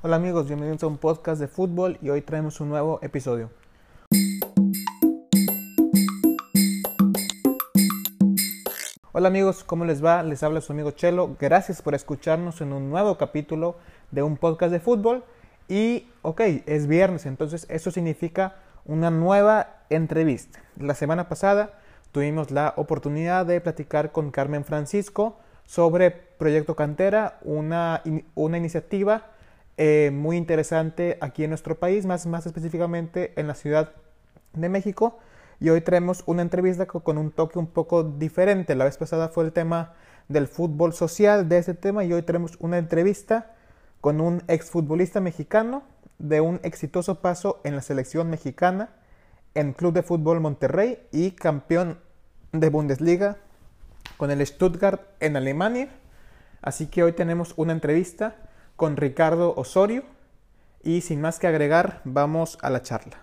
Hola amigos, bienvenidos a un podcast de fútbol y hoy traemos un nuevo episodio. Hola amigos, ¿cómo les va? Les habla su amigo Chelo. Gracias por escucharnos en un nuevo capítulo de un podcast de fútbol. Y, ok, es viernes, entonces eso significa una nueva entrevista. La semana pasada tuvimos la oportunidad de platicar con Carmen Francisco sobre Proyecto Cantera, una, una iniciativa eh, muy interesante aquí en nuestro país, más, más específicamente en la Ciudad de México. Y hoy traemos una entrevista con un toque un poco diferente. La vez pasada fue el tema del fútbol social de ese tema y hoy tenemos una entrevista con un exfutbolista mexicano de un exitoso paso en la selección mexicana, en Club de Fútbol Monterrey y campeón de Bundesliga con el Stuttgart en Alemania. Así que hoy tenemos una entrevista con Ricardo Osorio y sin más que agregar, vamos a la charla.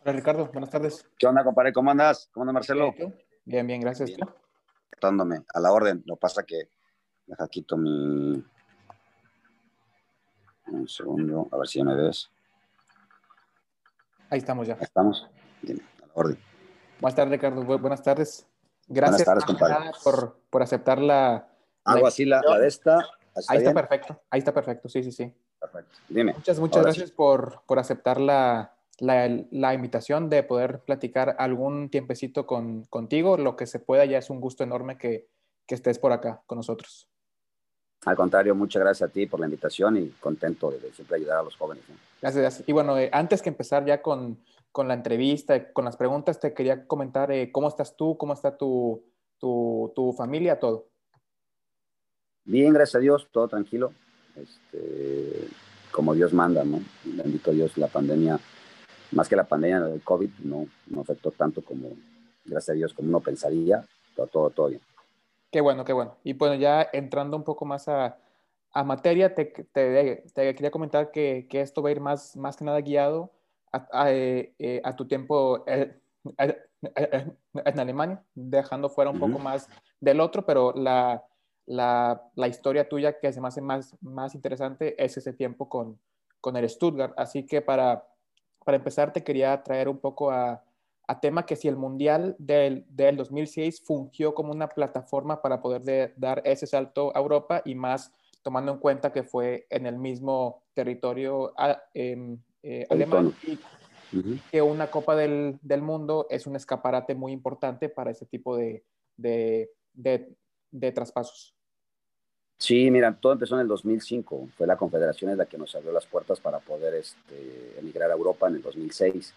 Hola Ricardo, buenas tardes. ¿Qué onda, compadre? ¿Cómo andas? ¿Cómo andas, Marcelo? Bien, bien, gracias. Bien. a la orden. Lo pasa que deja quito mi... Un segundo, a ver si ya me ves. Ahí estamos ya. estamos. Bien, a la orden. Buenas tardes, Ricardo. buenas tardes. Gracias Por, por, aceptar la. Hago así la, de esta. Ahí está perfecto. Ahí está perfecto. Sí, sí, sí. Perfecto. Dime. Muchas, muchas gracias por, por, aceptar la, la, invitación de poder platicar algún tiempecito con, contigo. Lo que se pueda, ya es un gusto enorme que, que estés por acá con nosotros. Al contrario, muchas gracias a ti por la invitación y contento de, siempre ayudar a los jóvenes. Gracias, gracias. Y bueno, eh, antes que empezar ya con, con la entrevista, con las preguntas, te quería comentar eh, cómo estás tú, cómo está tu, tu, tu, familia, todo. Bien, gracias a Dios, todo tranquilo. Este, como Dios manda, ¿no? Bendito Dios, la pandemia, más que la pandemia del COVID, no, no afectó tanto como, gracias a Dios, como uno pensaría, pero todo, todo bien. Qué bueno, qué bueno. Y bueno, ya entrando un poco más a, a materia, te, te, te, quería comentar que, que, esto va a ir más, más que nada guiado a, eh, eh, tu tiempo eh, en Alemania, dejando fuera un poco más del otro, pero la, la, la, historia tuya que se me hace más, más interesante es ese tiempo con, con el Stuttgart. Así que para, para empezar te quería traer un poco a, a tema que si el Mundial del, del 2006 fungió como una plataforma para poder dar ese salto a Europa y más tomando en cuenta que fue en el mismo territorio ah, em, eh, alemán y que una Copa del, del, Mundo es un escaparate muy importante para ese tipo de, de, de, traspasos. Sí, mira, todo empezó en el 2005. Fue la Confederación la que nos abrió las puertas para poder este, emigrar a Europa en el 2006.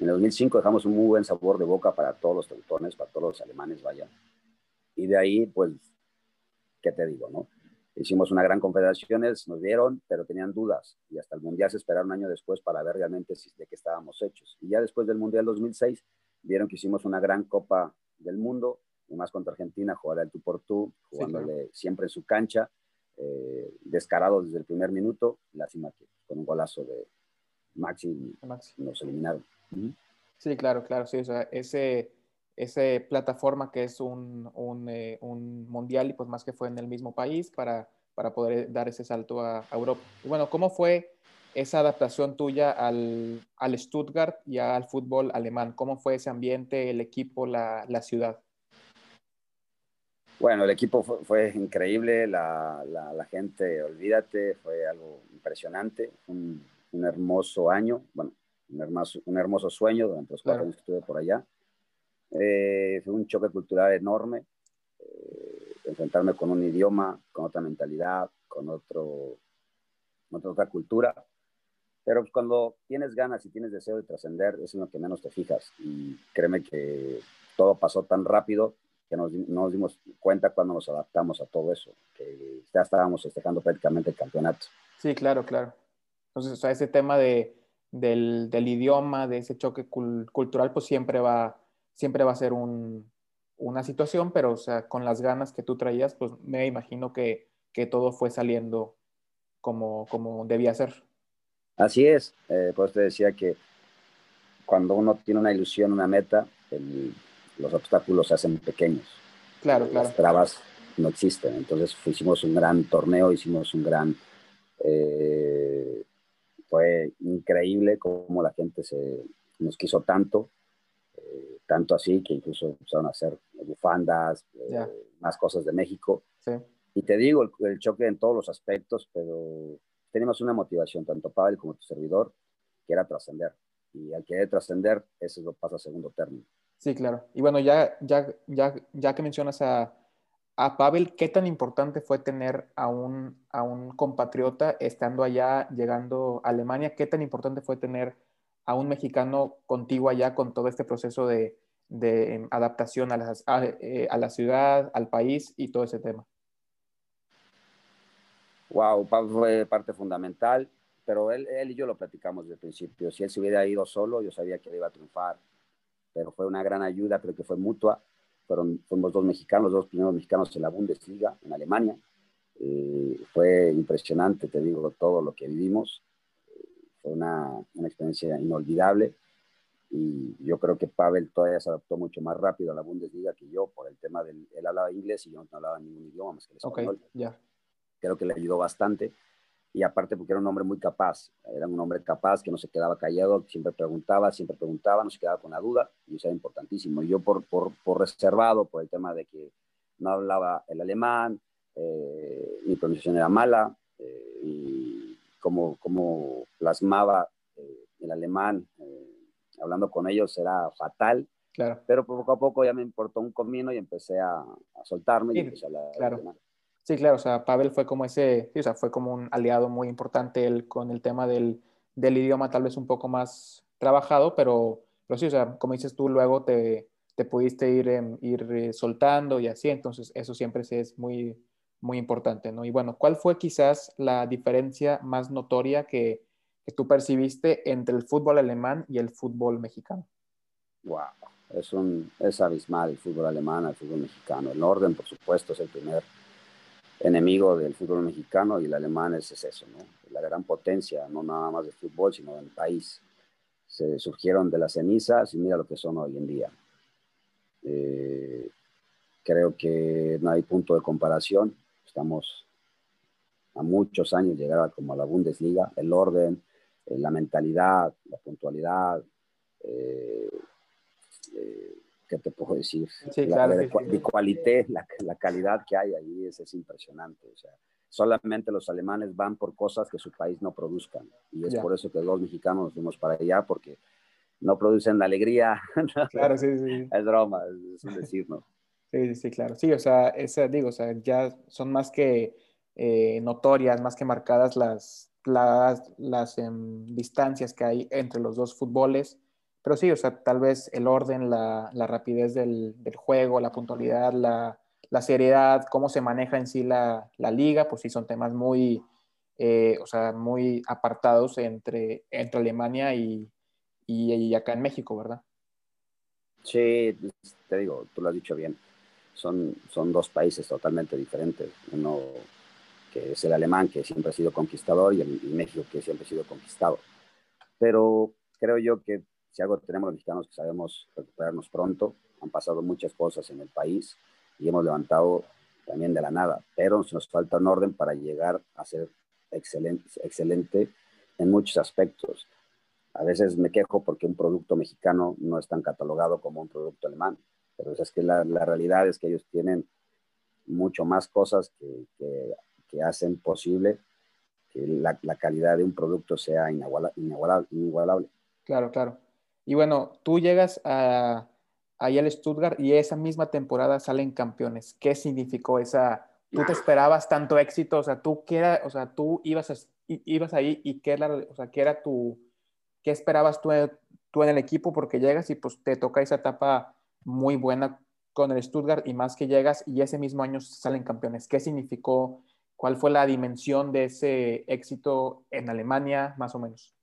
En el 2005 dejamos un muy buen sabor de boca para todos los teutones, para todos los alemanes, vaya. Y de ahí, pues, ¿qué te digo, no? Hicimos una gran confederación, nos dieron, pero tenían dudas y hasta el Mundial se esperaron un año después para ver realmente si, de qué estábamos hechos. Y ya después del Mundial 2006 vieron que hicimos una gran Copa del Mundo, y más contra Argentina, jugar al tú por tú, jugándole siempre en su cancha, eh, descarado desde el primer minuto, lástima que con un golazo de Maxi, Maxi. nos eliminaron. Sí, claro, claro, sí, o sea, ese, ese plataforma que es un, un, eh, un, mundial y pues más que fue en el mismo país para, para poder dar ese salto a, Europa. Y bueno, ¿cómo fue esa adaptación tuya al, al, Stuttgart y al fútbol alemán? ¿Cómo fue ese ambiente, el equipo, la, la ciudad? Bueno, el equipo fue, increíble, la, la, gente, olvídate, fue algo impresionante, un, un hermoso año, bueno, un hermoso, un hermoso sueño durante los cuatro años que estuve por allá eh, fue un choque cultural enorme, eh, enfrentarme con un idioma, con otra mentalidad, con otro, otra cultura. Pero cuando tienes ganas y tienes deseo de trascender, es en lo que menos te fijas. Y créeme que todo pasó tan rápido que nos, no nos dimos cuenta cuando nos adaptamos a todo eso, que ya estábamos festejando prácticamente el campeonato. Sí, claro, claro. Entonces, o ese tema de, del, del, idioma, de ese choque cultural, pues siempre va, siempre va a ser una situación, pero o sea, con las ganas que tú traías, pues me imagino que, que todo fue saliendo como, como debía ser. Así es, eh, pues te decía que cuando uno tiene una ilusión, una meta, los obstáculos se hacen pequeños. Claro, claro. Las trabas no existen. Entonces hicimos un gran torneo, hicimos un gran... Eh, fue increíble cómo la gente se, nos quiso tanto, eh, tanto así que incluso empezaron a hacer bufandas, eh, más cosas de México. Y te digo, el, choque en todos los aspectos, pero tenemos una motivación, tanto Pavel como tu servidor, que era trascender. Y al querer trascender, eso lo pasa a segundo término. Sí, claro. Y bueno, ya, ya, ya, ya que mencionas a, a Pavel, ¿qué tan importante fue tener a un, a un compatriota estando allá, llegando a Alemania? ¿Qué tan importante fue tener a un mexicano contigo allá con todo este proceso de, de adaptación a, las, eh, a, la ciudad, al país y todo ese tema? Wow, fue parte fundamental, pero él, él y yo lo platicamos desde el principio. Si él se hubiera ido solo, yo sabía que él iba a triunfar, pero fue una gran ayuda, creo que fue mutua. Fueron, fuimos dos mexicanos, dos primeros mexicanos en la Bundesliga, en Alemania. Eh, fue impresionante, te digo, todo lo que vivimos fue una, una, experiencia inolvidable y yo creo que Pavel todavía se adaptó mucho más rápido a la Bundesliga que yo por el tema del, él hablaba inglés y yo no hablaba ningún idioma más que el español. Okay, Creo que le ayudó bastante y aparte porque era un hombre muy capaz, era un hombre capaz que no se quedaba callado, siempre preguntaba, siempre preguntaba, no se quedaba con la duda y eso era importantísimo. Y yo por, por, por, reservado, por el tema de que no hablaba el alemán, eh, mi pronunciación era mala eh, y cómo, cómo plasmaba eh, el alemán, eh, hablando con ellos era fatal. Claro. Pero poco a poco ya me importó un comino y empecé a, soltarme y empecé a hablar claro. alemán. Sí, claro, o sea, Pavel fue como ese, o sea, fue como un aliado muy importante él, con el tema del, del, idioma tal vez un poco más trabajado, pero, pero sí, o sea, como dices tú, luego te, te pudiste ir, em, ir eh, soltando y así, entonces eso siempre es muy, muy importante, ¿no? Y bueno, ¿cuál fue quizás la diferencia más notoria que, que tú percibiste entre el fútbol alemán y el fútbol mexicano? Wow, es, un, es abismal el fútbol alemán al fútbol mexicano. El orden, por supuesto, es el primer enemigo del fútbol mexicano y el alemán es, eso, ¿no? La gran potencia, no nada más de fútbol, sino del país. Se surgieron de las cenizas y mira lo que son hoy en día. Eh, creo que no hay punto de comparación estamos a muchos años llegar a, como a la Bundesliga, el orden, eh, la mentalidad, la puntualidad, eh, eh, ¿qué te puedo decir? la, la, la, calidad que hay ahí es, es impresionante. O sea, solamente los alemanes van por cosas que su país no produzcan. Y es por eso que los mexicanos nos fuimos para allá, porque no producen la alegría. Claro, sí, sí. Es broma, es un decir, ¿no? Sí, sí, claro. Sí, o sea, esa, digo, o sea, ya son más que eh, notorias, más que marcadas las, las, las em, distancias que hay entre los dos fútboles. Pero sí, o sea, tal vez el orden, la, la rapidez del, del, juego, la puntualidad, la, la, seriedad, cómo se maneja en sí la, la liga, pues sí son temas muy, eh, o sea, muy apartados entre, entre Alemania y, y, y acá en México, ¿verdad? Sí, te digo, tú lo has dicho bien son, son dos países totalmente diferentes. Uno que es el alemán, que siempre ha sido conquistador, y el México, que siempre ha sido conquistado. Pero creo yo que si algo tenemos los mexicanos que sabemos recuperarnos pronto, han pasado muchas cosas en el país y hemos levantado también de la nada, pero nos falta un orden para llegar a ser excelente, excelente en muchos aspectos. A veces me quejo porque un producto mexicano no es tan catalogado como un producto alemán pero es que la, la, realidad es que ellos tienen mucho más cosas que, que, hacen posible que la, la, calidad de un producto sea inigualable, inigualable, Claro, claro. Y bueno, tú llegas a, ahí al Stuttgart y esa misma temporada salen campeones. ¿Qué significó esa? ¿Tú te esperabas tanto éxito? O sea, tú, qué era, o sea, tú ibas, ibas ahí y qué era, o sea, qué era tu, qué esperabas tú, tú en el equipo porque llegas y pues te toca esa etapa muy buena con el Stuttgart y más que llegas y ese mismo año salen campeones. ¿Qué significó? ¿Cuál fue la dimensión de ese éxito en Alemania, más o menos?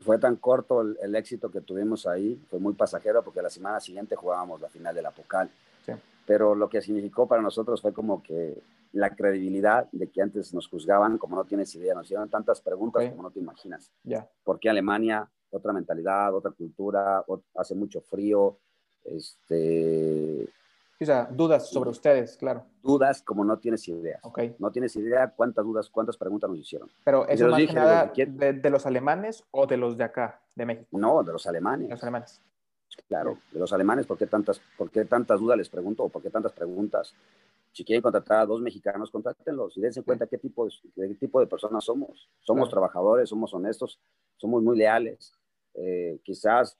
Fue tan corto el, éxito que tuvimos ahí, fue muy pasajero porque la semana siguiente jugábamos la final de la Pocal. Pero lo que significó para nosotros fue como que la credibilidad de que antes nos juzgaban, como no tienes idea, nos hicieron tantas preguntas como no te imaginas. Yeah. ¿Por qué Alemania? Otra mentalidad, otra cultura, hace mucho frío, este, O sea, dudas sobre ustedes, claro. Dudas como no tienes idea. Okay. No tienes idea cuántas dudas, cuántas preguntas nos hicieron. Pero eso más que nada de, los alemanes o de los de acá, de México. No, de los alemanes. los alemanes. Claro, de los alemanes, ¿por qué tantas, por qué tantas dudas les pregunto o por qué tantas preguntas? Si quieren contratar a dos mexicanos, contrátenlos y dense cuenta qué tipo de, qué tipo de personas somos. Somos trabajadores, somos honestos, somos muy leales. Eh, quizás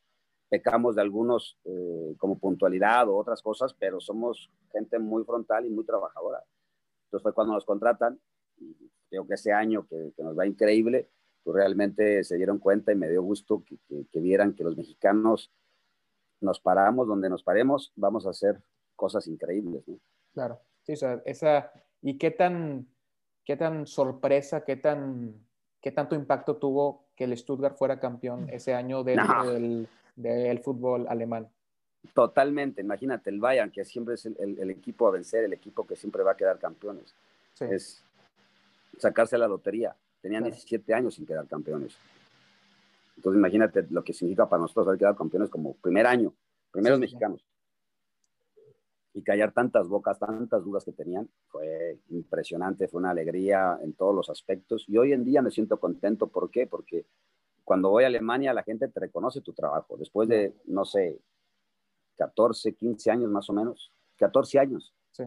pecamos de algunos eh, como puntualidad o otras cosas, pero somos gente muy frontal y muy trabajadora. Entonces fue cuando nos contratan, y creo que ese año que, nos va increíble, pues realmente se dieron cuenta y me dio gusto que, que, vieran que los mexicanos nos paramos donde nos paremos, vamos a hacer cosas increíbles. ¿no? Claro, sí, o sea, esa, ¿y qué tan, qué tan sorpresa, qué, tan, qué tanto impacto tuvo que el Stuttgart fuera campeón ese año dentro del del fútbol alemán. Totalmente, imagínate, el Bayern, que siempre es el, equipo a vencer, el equipo que siempre va a quedar campeones. Es sacarse la lotería. Tenían 17 años sin quedar campeones. Entonces imagínate lo que significa para nosotros haber quedado campeones como primer año, primeros mexicanos. Y callar tantas bocas, tantas dudas que tenían, fue impresionante, fue una alegría en todos los aspectos. Y hoy en día me siento contento, ¿por qué? Porque cuando voy a Alemania la gente te reconoce tu trabajo. Después de, no sé, 14, 15 años más o menos, 14 años. Sí.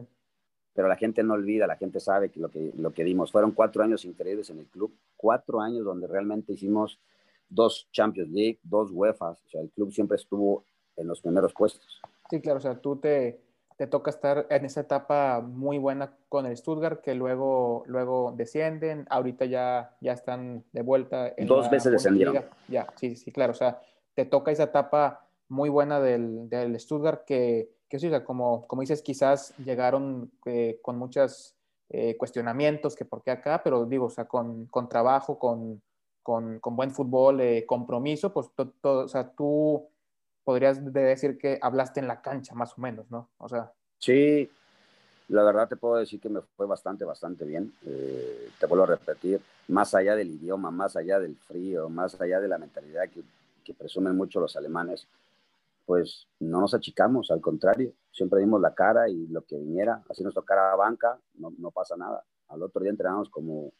Pero la gente no olvida, la gente sabe que lo, que lo que dimos. Fueron cuatro años increíbles en el club, cuatro años donde realmente hicimos dos Champions League, dos UEFA. O sea, el club siempre estuvo en los primeros puestos. Sí, claro, o sea, tú te, te toca estar en esa etapa muy buena con el Stuttgart, que luego, luego descienden, ahorita ya, ya están de vuelta. En Dos veces descendieron. Ya, sí, sí, claro, o sea, te toca esa etapa muy buena del, del Stuttgart que, que sí, o sea, como, como dices, quizás llegaron eh, con muchos eh, cuestionamientos, que por qué acá, pero digo, o sea, con, con trabajo, con, con, con, buen fútbol, eh, compromiso, pues todo, o sea, tú podrías decir que hablaste en la cancha, más o menos, ¿no? O sea. Sí, la verdad te puedo decir que me fue bastante, bastante bien. Eh, te vuelvo a repetir, más allá del idioma, más allá del frío, más allá de la mentalidad que, que presumen mucho los alemanes, pues no nos achicamos, al contrario, siempre dimos la cara y lo que viniera, así nos tocara a banca, no, no pasa nada. Al otro día entrenamos como,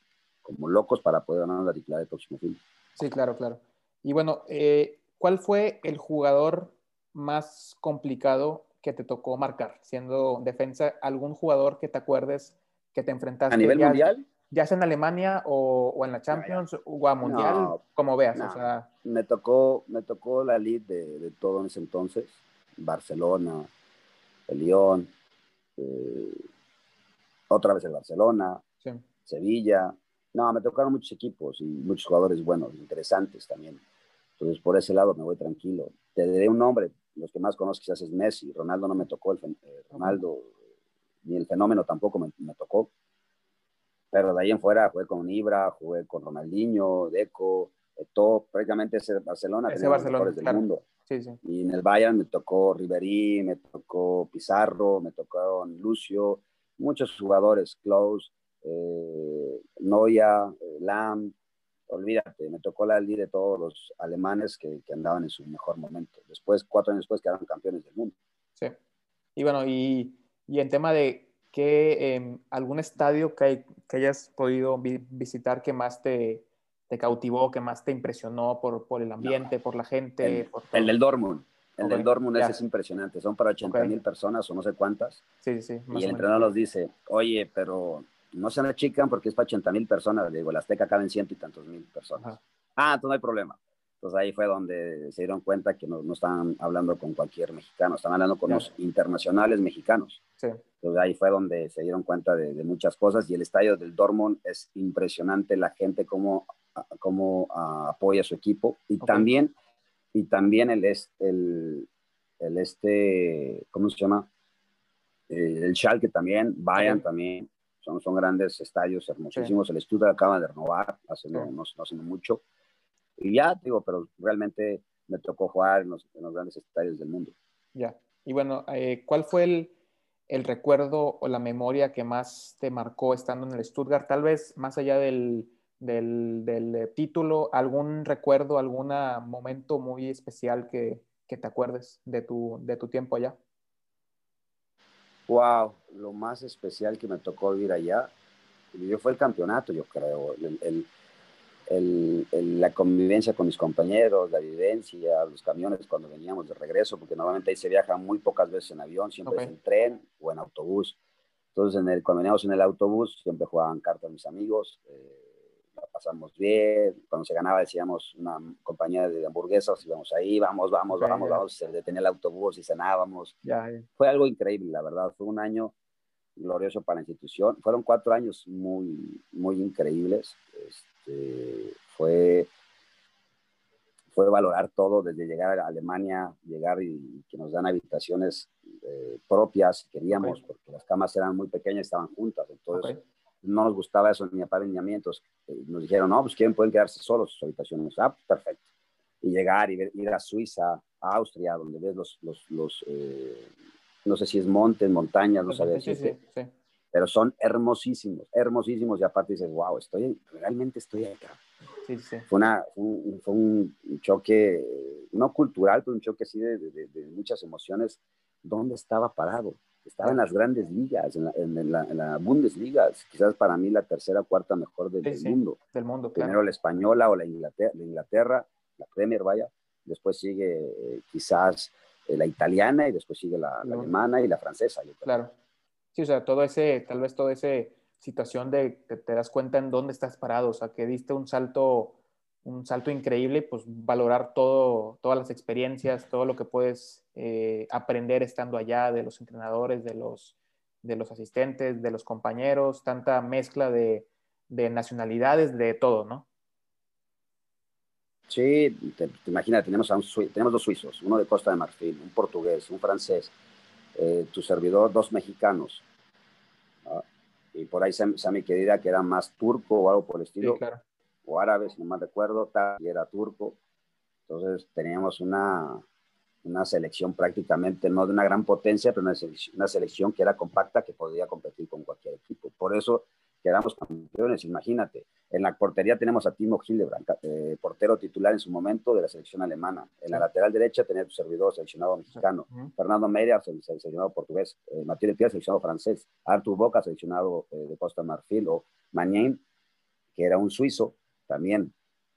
como locos para poder ganar la titular del próximo fin. Sí, claro, claro. Y bueno, eh, ¿cuál fue el jugador más complicado que te tocó marcar, siendo defensa? ¿Algún jugador que te acuerdes que te enfrentaste? ¿A nivel mundial? Ya sea en Alemania o, en la Champions o a Mundial, como veas. me, tocó, me tocó la lead de, todo en ese entonces. Barcelona, el Lyon, eh, otra vez el Barcelona, Sevilla. No, me tocaron muchos equipos y muchos jugadores buenos, interesantes también. Entonces, por ese lado me voy tranquilo. Te diré un nombre, los que más conozco quizás es Messi, Ronaldo no me tocó, el, eh, Ronaldo, ni el fenómeno tampoco me, tocó. Pero de ahí en fuera jugué con Ibra, jugué con Ronaldinho, Deco, todo, prácticamente ese Barcelona, ese Barcelona los del mundo. Sí, sí. Y en el Bayern me tocó Ribery, me tocó Pizarro, me tocó Lucio, muchos jugadores, Klaus, eh, Noya, eh, Lam, olvídate, me tocó la ley de todos los alemanes que, que, andaban en su mejor momento. Después, cuatro años después, quedaron campeones del mundo. Sí. Y bueno, y, y en tema de que em, algún estadio que, que, hayas podido visitar que más te, te, cautivó, que más te impresionó por, por el ambiente, por la gente. El, el del Dortmund. El del Dortmund es impresionante. Son para 80 mil personas o no sé cuántas. Sí, sí. y el entrenador nos dice, oye, pero no se achican porque es para 80 mil personas. Digo, la Azteca caben ciento y tantos mil personas. Ah, entonces no hay problema. Entonces ahí fue donde se dieron cuenta que no, no estaban hablando con cualquier mexicano, están hablando con los internacionales mexicanos. Sí. Entonces ahí fue donde se dieron cuenta de, muchas cosas y el estadio del Dortmund es impresionante, la gente cómo, cómo apoya a su equipo y también, y también el, el, el este, ¿cómo se llama? El, el Schalke también, Bayern también, son, son grandes estadios hermosísimos. El estudio acaba de renovar hace, no, no, hace mucho. Y ya, digo, pero realmente me tocó jugar en los, grandes estadios del mundo. Ya. Y bueno, eh, ¿cuál fue el, el, recuerdo o la memoria que más te marcó estando en el Stuttgart? Tal vez más allá del, del, del eh, título, algún recuerdo, algún momento muy especial que, que, te acuerdes de tu, de tu tiempo allá. Wow, lo más especial que me tocó vivir allá fue el campeonato, yo creo. la convivencia con mis compañeros, la vivencia, los camiones cuando veníamos de regreso, porque normalmente ahí se viaja muy pocas veces en avión, siempre es en tren o en autobús. Entonces, en el, cuando veníamos en el autobús, siempre jugaban cartas mis amigos. Eh, pasamos bien, cuando se ganaba decíamos una compañía de hamburguesas, íbamos ahí, vamos, vamos, vamos, vamos, se detenía el autobús y cenábamos. Fue algo increíble, la verdad, fue un año glorioso para la institución, fueron cuatro años muy, muy increíbles, este, fue, fue valorar todo, desde llegar a Alemania, llegar y, que nos dan habitaciones eh, propias, queríamos, porque las camas eran muy pequeñas, estaban juntas, entonces no nos gustaba eso ni apareamientos. Eh, nos dijeron, no, pues quieren, pueden quedarse solos sus habitaciones. Ah, pues perfecto. Y llegar y ir a Suiza, a Austria, donde ves los, los, los eh, no sé si es montes, montañas, no sí, sí, sí, pero son hermosísimos, hermosísimos. Y aparte dices, wow, estoy, realmente estoy acá. Fue, una, un, fue un choque, no cultural, pero un choque así de, de, de muchas emociones. ¿Dónde estaba parado? Estaba en las grandes ligas, en la, Bundesliga, quizás para mí la tercera o cuarta mejor del, mundo. Del mundo, Primero la española o la Inglaterra, la, Inglaterra, la Premier, vaya, después sigue eh, quizás eh, la italiana y después sigue la, alemana y la francesa. claro. Sí, o sea, todo ese, tal vez toda esa situación de que te das cuenta en dónde estás parado, o sea, que diste un salto un salto increíble, pues valorar todo, todas las experiencias, todo lo que puedes eh, aprender estando allá de los entrenadores, de los, de los asistentes, de los compañeros, tanta mezcla de, de nacionalidades, de todo, ¿no? Sí, te, imaginas, tenemos, a un, tenemos dos suizos, uno de Costa de Marfil, un portugués, un francés, eh, tu servidor, dos mexicanos. Y por ahí Sammy Querida, que era más turco o algo por el estilo. Sí, claro o árabe, si no mal recuerdo, y era turco. Entonces teníamos una, una selección prácticamente, no de una gran potencia, pero una selección, una selección que era compacta, que podía competir con cualquier equipo. Por eso quedamos campeones, imagínate. En la portería tenemos a Timo Hildebrand, eh, portero titular en su momento de la selección alemana. En la lateral derecha tenía tu servidor seleccionado mexicano. Fernando Meira, seleccionado portugués. Eh, Matías Pia, seleccionado francés. Artur Boca, seleccionado eh, de Costa Marfil. O Magnin, que era un suizo, también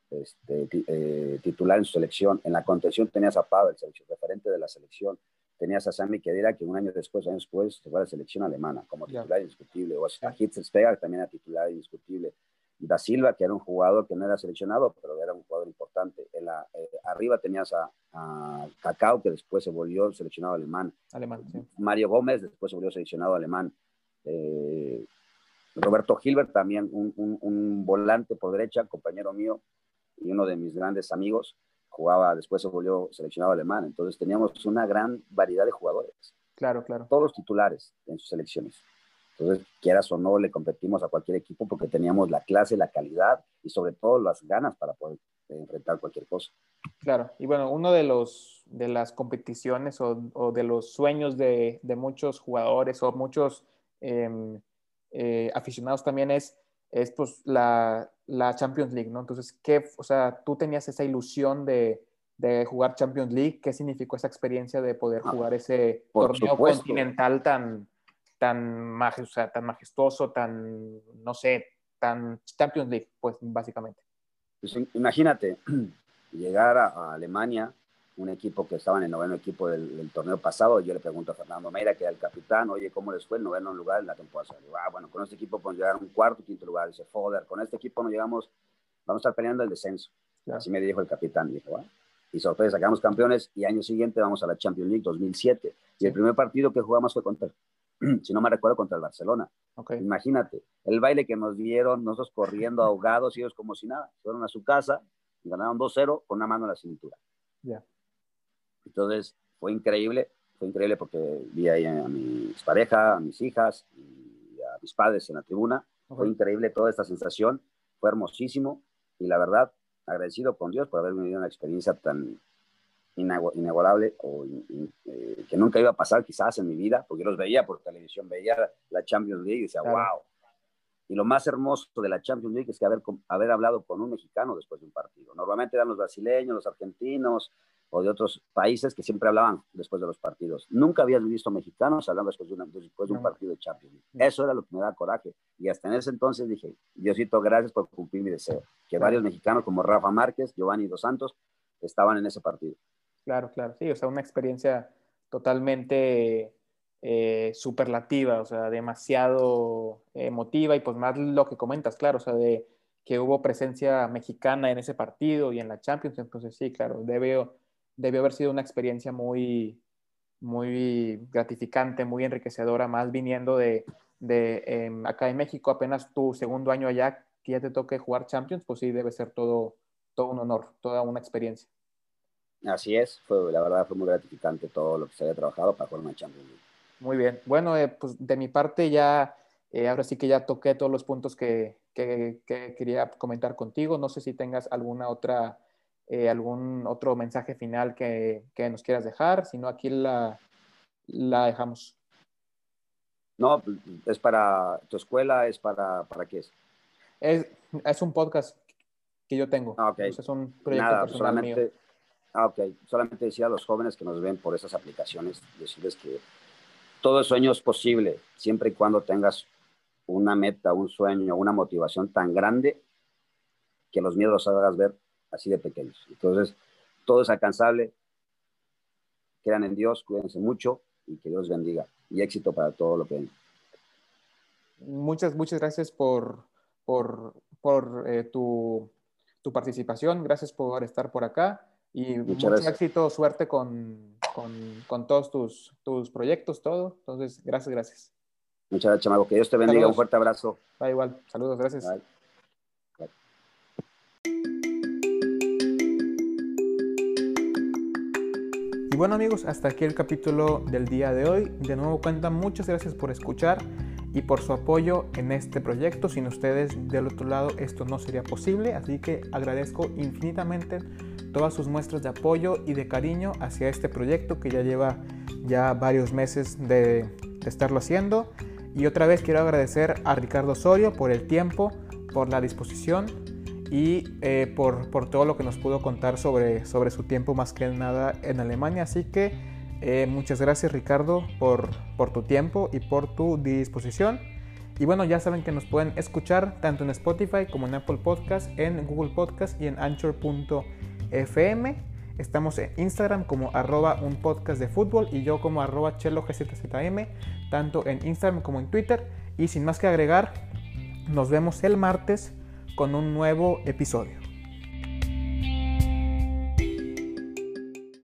este, eh, titular en su selección. En la contención tenías a Pavel, selección, referente de la selección. Tenías a Sammy Kedira, que un año después, años después, se fue a la selección alemana como titular indiscutible. O a Hitzelsberger, también era titular indiscutible. Da Silva, que era un jugador que no era seleccionado, pero era un jugador importante. En la, eh, arriba tenías a, a, Cacao, que después se volvió seleccionado alemán. Alemán, Mario Gómez, después se volvió seleccionado alemán. Eh, Roberto Gilbert, también un, volante por derecha, compañero mío y uno de mis grandes amigos, jugaba, después se volvió seleccionado alemán. Entonces teníamos una gran variedad de jugadores. Claro, claro. Todos los titulares en sus selecciones. Entonces, quieras o no, le competimos a cualquier equipo porque teníamos la clase, la calidad y sobre todo las ganas para poder enfrentar cualquier cosa. Claro, y bueno, uno de los de las competiciones o, de los sueños de, muchos jugadores o muchos em, eh, aficionados también es, es pues, la, la, Champions League, ¿no? Entonces, ¿qué, o sea, tú tenías esa ilusión de, de jugar Champions League, ¿qué significó esa experiencia de poder ah, jugar ese torneo continental tan, tan, o sea, tan majestuoso, tan, no sé, tan Champions League, pues básicamente? Pues, imagínate, llegar a Alemania un equipo que estaba en el noveno equipo del, torneo pasado. Yo le pregunto a Fernando Meira, que era el capitán, oye, ¿cómo les fue el noveno lugar en la temporada? Digo, ah, bueno, con este equipo podemos llegar a un cuarto, quinto lugar. Dice, joder, con este equipo no llegamos, vamos a estar peleando el descenso. Así me dijo el capitán. Y dije, Y sorpresa, sacamos campeones y año siguiente vamos a la Champions League 2007. Y el primer partido que jugamos fue contra, si no me recuerdo, contra el Barcelona. Imagínate, el baile que nos dieron, nosotros corriendo ahogados y ellos como si nada. Fueron a su casa y ganaron 2-0 con una mano en la cintura. Ya. Entonces, fue increíble, fue increíble porque vi ahí a mis parejas, a mis hijas y a mis padres en la tribuna. Fue increíble toda esta sensación, fue hermosísimo y la verdad, agradecido con Dios por haberme vivido una experiencia tan inigualable o eh, que nunca iba a pasar quizás en mi vida, porque yo los veía por televisión, veía la Champions League y decía, wow. Y lo más hermoso de la Champions League es que haber, haber hablado con un mexicano después de un partido. Normalmente eran los brasileños, los argentinos, o de otros países que siempre hablaban después de los partidos. Nunca habías visto mexicanos hablando después de, después de un partido de Champions Eso era lo que me da coraje. Y hasta en ese entonces dije, Diosito, gracias por cumplir mi deseo. Que varios mexicanos como Rafa Márquez, Giovanni Dos Santos, estaban en ese partido. Claro, claro, sí, o sea, una experiencia totalmente eh, superlativa, o sea, demasiado emotiva y pues más lo que comentas, claro, o sea, de que hubo presencia mexicana en ese partido y en la Champions, entonces sí, claro, debió, debió haber sido una experiencia muy, muy gratificante, muy enriquecedora, más viniendo de, de em, acá en México, apenas tu segundo año allá, que ya te toque jugar Champions, pues sí, debe ser todo, todo un honor, toda una experiencia. Así es, fue, la verdad fue muy gratificante todo lo que se había trabajado para jugar una Champions League. Muy bien. Bueno, eh, pues de mi parte ya, eh, ahora sí que ya toqué todos los puntos que, que, quería comentar contigo. No sé si tengas alguna otra, eh, algún otro mensaje final que, que, nos quieras dejar, si no aquí la, la dejamos. No, es para tu escuela, es para, ¿para qué es? Es, es un podcast que yo tengo. Ah, okay. es un proyecto Nada, personal solamente, mío. Ah, ok. Solamente decía a los jóvenes que nos ven por esas aplicaciones, decirles que todo sueño es posible, siempre y cuando tengas una meta, un sueño, una motivación tan grande que los miedos los hagas ver así de pequeños. Entonces, todo es alcanzable. Crean en Dios, cuídense mucho y que Dios bendiga. Y éxito para todo lo que ven. Muchas, muchas gracias por, por, por eh, tu, tu participación. Gracias por estar por acá. Y mucho éxito, suerte con, con, con, todos tus, tus proyectos, todo. Entonces, gracias, gracias. Muchas gracias, Chamago. Que Dios te bendiga. Un fuerte abrazo. Da igual. Saludos, gracias. Y bueno amigos, hasta aquí el capítulo del día de hoy. De nuevo cuenta, muchas gracias por escuchar y por su apoyo en este proyecto. Sin ustedes del otro lado esto no sería posible, así que agradezco infinitamente todas sus muestras de apoyo y de cariño hacia este proyecto que ya lleva ya varios meses de, estarlo haciendo. Y otra vez quiero agradecer a Ricardo Osorio por el tiempo, por la disposición y eh, por, por, todo lo que nos pudo contar sobre, sobre su tiempo más que nada en Alemania. Así que eh, muchas gracias Ricardo por, por tu tiempo y por tu disposición. Y bueno, ya saben que nos pueden escuchar tanto en Spotify como en Apple Podcast, en Google Podcast y en Anchor.fm. Estamos en Instagram como arroba un podcast de fútbol y yo como arroba chelo gzm, tanto en Instagram como en Twitter. Y sin más que agregar, nos vemos el martes con un nuevo episodio.